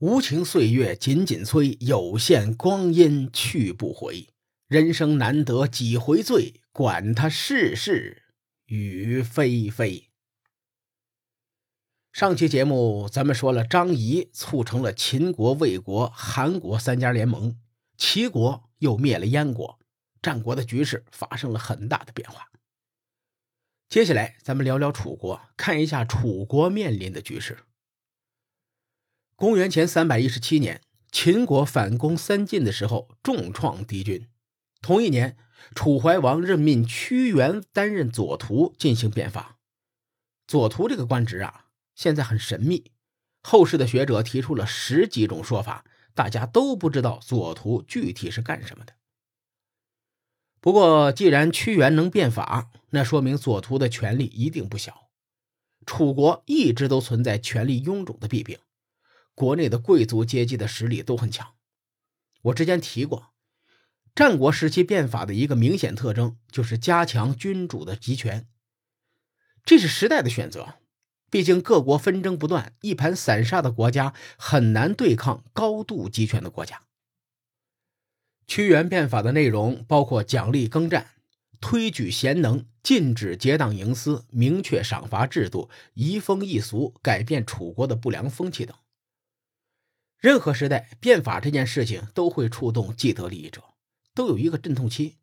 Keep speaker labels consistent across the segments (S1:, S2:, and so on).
S1: 无情岁月紧紧催，有限光阴去不回。人生难得几回醉，管他世事雨霏霏。上期节目咱们说了，张仪促成了秦国、魏国、韩国三家联盟，齐国又灭了燕国，战国的局势发生了很大的变化。接下来咱们聊聊楚国，看一下楚国面临的局势。公元前三百一十七年，秦国反攻三晋的时候，重创敌军。同一年，楚怀王任命屈原担任左徒进行变法。左徒这个官职啊，现在很神秘，后世的学者提出了十几种说法，大家都不知道左徒具体是干什么的。不过，既然屈原能变法，那说明左徒的权力一定不小。楚国一直都存在权力臃肿的弊病，国内的贵族阶级的实力都很强。我之前提过。战国时期变法的一个明显特征就是加强君主的集权，这是时代的选择。毕竟各国纷争不断，一盘散沙的国家很难对抗高度集权的国家。屈原变法的内容包括奖励耕战、推举贤能、禁止结党营私、明确赏罚制度、移风易俗、改变楚国的不良风气等。任何时代变法这件事情都会触动既得利益者。都有一个阵痛期。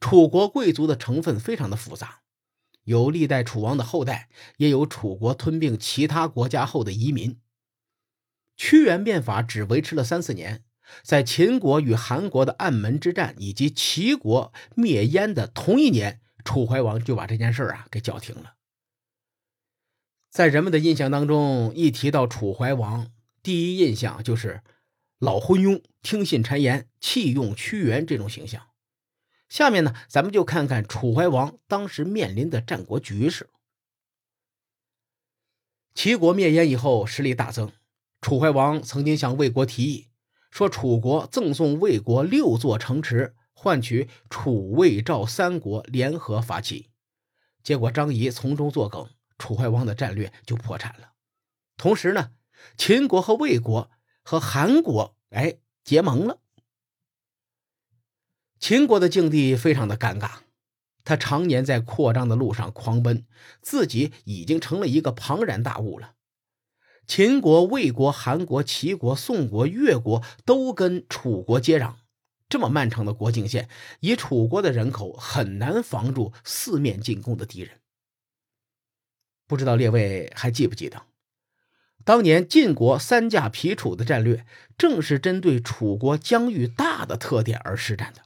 S1: 楚国贵族的成分非常的复杂，有历代楚王的后代，也有楚国吞并其他国家后的移民。屈原变法只维持了三四年，在秦国与韩国的暗门之战以及齐国灭燕的同一年，楚怀王就把这件事啊给叫停了。在人们的印象当中，一提到楚怀王，第一印象就是。老昏庸、听信谗言、弃用屈原这种形象。下面呢，咱们就看看楚怀王当时面临的战国局势。齐国灭燕以后，实力大增。楚怀王曾经向魏国提议，说楚国赠送魏国六座城池，换取楚、魏、赵三国联合发起。结果张仪从中作梗，楚怀王的战略就破产了。同时呢，秦国和魏国。和韩国哎结盟了，秦国的境地非常的尴尬，他常年在扩张的路上狂奔，自己已经成了一个庞然大物了。秦国、魏国、韩国、齐国、宋国、越国都跟楚国接壤，这么漫长的国境线，以楚国的人口很难防住四面进攻的敌人。不知道列位还记不记得？当年晋国三驾皮楚的战略，正是针对楚国疆域大的特点而施展的。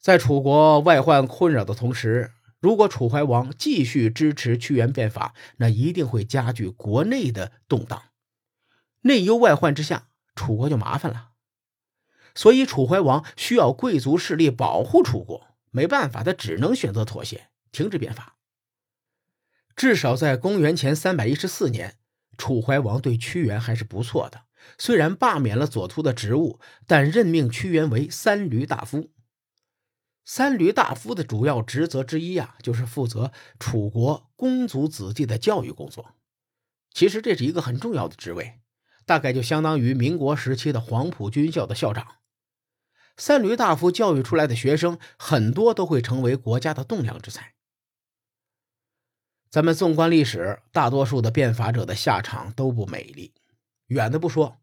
S1: 在楚国外患困扰的同时，如果楚怀王继续支持屈原变法，那一定会加剧国内的动荡。内忧外患之下，楚国就麻烦了。所以楚怀王需要贵族势力保护楚国，没办法，他只能选择妥协，停止变法。至少在公元前三百一十四年，楚怀王对屈原还是不错的。虽然罢免了左徒的职务，但任命屈原为三闾大夫。三闾大夫的主要职责之一啊，就是负责楚国公族子弟的教育工作。其实这是一个很重要的职位，大概就相当于民国时期的黄埔军校的校长。三闾大夫教育出来的学生，很多都会成为国家的栋梁之才。咱们纵观历史，大多数的变法者的下场都不美丽。远的不说，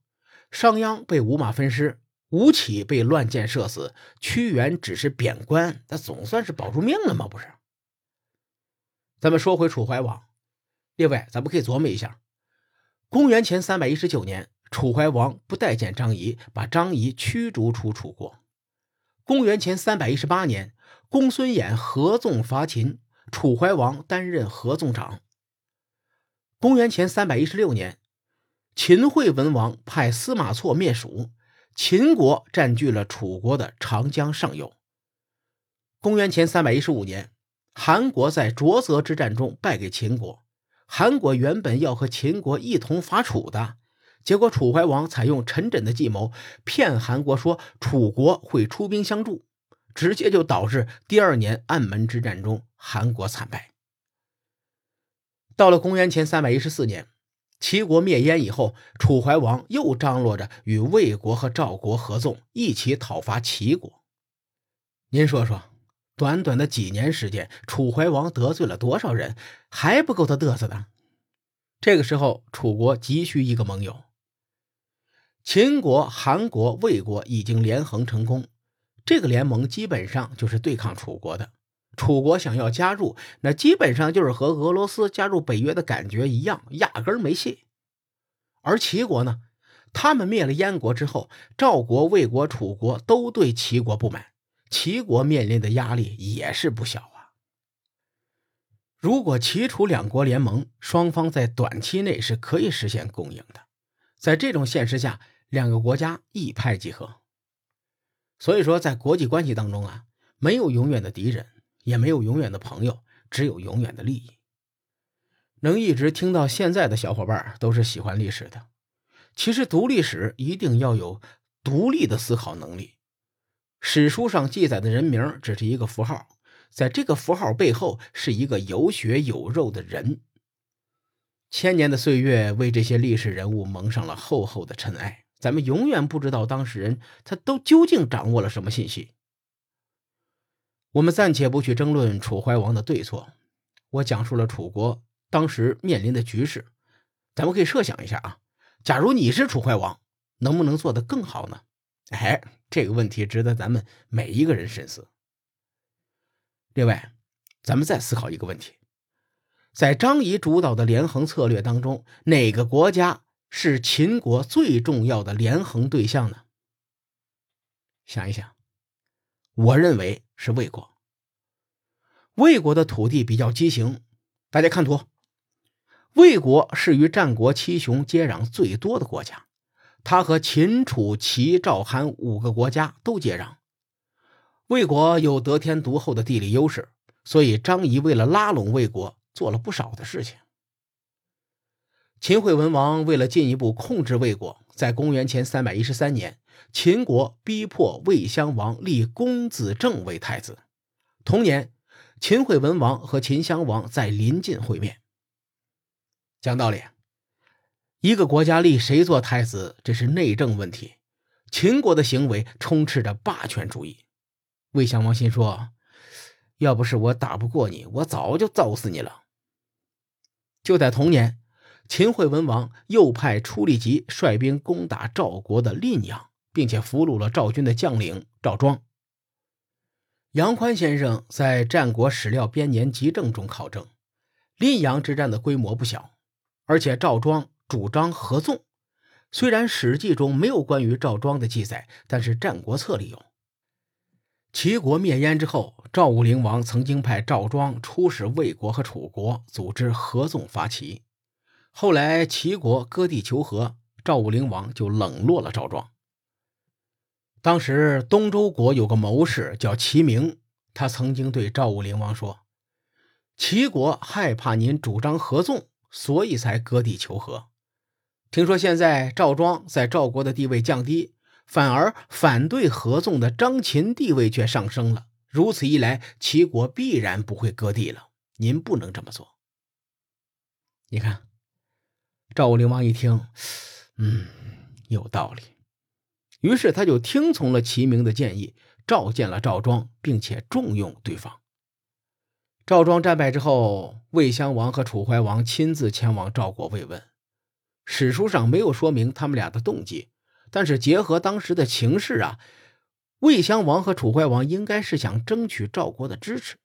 S1: 商鞅被五马分尸，吴起被乱箭射死，屈原只是贬官，他总算是保住命了吗？不是。咱们说回楚怀王，列位，咱们可以琢磨一下：公元前三百一十九年，楚怀王不待见张仪，把张仪驱逐出楚国。公元前三百一十八年，公孙衍合纵伐秦。楚怀王担任合纵长。公元前三百一十六年，秦惠文王派司马错灭蜀，秦国占据了楚国的长江上游。公元前三百一十五年，韩国在浊泽之战中败给秦国。韩国原本要和秦国一同伐楚的，结果楚怀王采用陈轸的计谋，骗韩国说楚国会出兵相助。直接就导致第二年暗门之战中韩国惨败。到了公元前三百一十四年，齐国灭燕以后，楚怀王又张罗着与魏国和赵国合纵，一起讨伐齐国。您说说，短短的几年时间，楚怀王得罪了多少人，还不够他嘚瑟的？这个时候，楚国急需一个盟友。秦国、韩国、魏国已经连横成功，这个联盟基本上就是对抗楚国的。楚国想要加入，那基本上就是和俄罗斯加入北约的感觉一样，压根没戏。而齐国呢，他们灭了燕国之后，赵国、魏国、楚国都对齐国不满，齐国面临的压力也是不小啊。如果齐楚两国联盟，双方在短期内是可以实现共赢的。在这种现实下，两个国家一拍即合。所以说，在国际关系当中啊，没有永远的敌人。也没有永远的朋友，只有永远的利益。能一直听到现在的小伙伴都是喜欢历史的。其实读历史一定要有独立的思考能力。史书上记载的人名只是一个符号，在这个符号背后是一个有血有肉的人。千年的岁月为这些历史人物蒙上了厚厚的尘埃，咱们永远不知道当事人他都究竟掌握了什么信息。我们暂且不去争论楚怀王的对错，我讲述了楚国当时面临的局势。咱们可以设想一下啊，假如你是楚怀王，能不能做得更好呢？哎，这个问题值得咱们每一个人深思。另外，咱们再思考一个问题：在张仪主导的连横策略当中，哪个国家是秦国最重要的连横对象呢？想一想。我认为是魏国。魏国的土地比较畸形，大家看图。魏国是与战国七雄接壤最多的国家，它和秦、楚、齐、赵、韩五个国家都接壤。魏国有得天独厚的地理优势，所以张仪为了拉拢魏国，做了不少的事情。秦惠文王为了进一步控制魏国，在公元前三百一十三年。秦国逼迫魏襄王立公子正为太子。同年，秦惠文王和秦襄王在临晋会面。讲道理，一个国家立谁做太子，这是内政问题。秦国的行为充斥着霸权主义。魏襄王心说：“要不是我打不过你，我早就揍死你了。”就在同年，秦惠文王又派出利吉率兵攻打赵国的蔺阳。并且俘虏了赵军的将领赵庄。杨宽先生在《战国史料编年集证》中考证，蔺阳之战的规模不小，而且赵庄主张合纵。虽然《史记》中没有关于赵庄的记载，但是《战国策》里有。齐国灭燕之后，赵武灵王曾经派赵庄出使魏国和楚国，组织合纵伐齐。后来齐国割地求和，赵武灵王就冷落了赵庄。当时东周国有个谋士叫齐明，他曾经对赵武灵王说：“齐国害怕您主张合纵，所以才割地求和。听说现在赵庄在赵国的地位降低，反而反对合纵的张秦地位却上升了。如此一来，齐国必然不会割地了。您不能这么做。”你看，赵武灵王一听，嗯，有道理。于是他就听从了齐明的建议，召见了赵庄，并且重用对方。赵庄战败之后，魏襄王和楚怀王亲自前往赵国慰问。史书上没有说明他们俩的动机，但是结合当时的情势啊，魏襄王和楚怀王应该是想争取赵国的支持。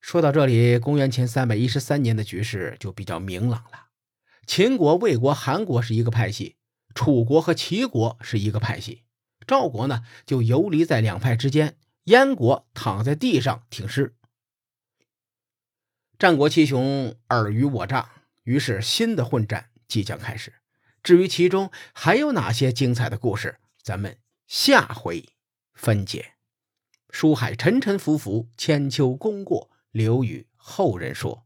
S1: 说到这里，公元前三百一十三年的局势就比较明朗了：秦国、魏国、韩国是一个派系。楚国和齐国是一个派系，赵国呢就游离在两派之间，燕国躺在地上挺尸。战国七雄尔虞我诈，于是新的混战即将开始。至于其中还有哪些精彩的故事，咱们下回分解。书海沉沉浮浮，千秋功过留与后人说。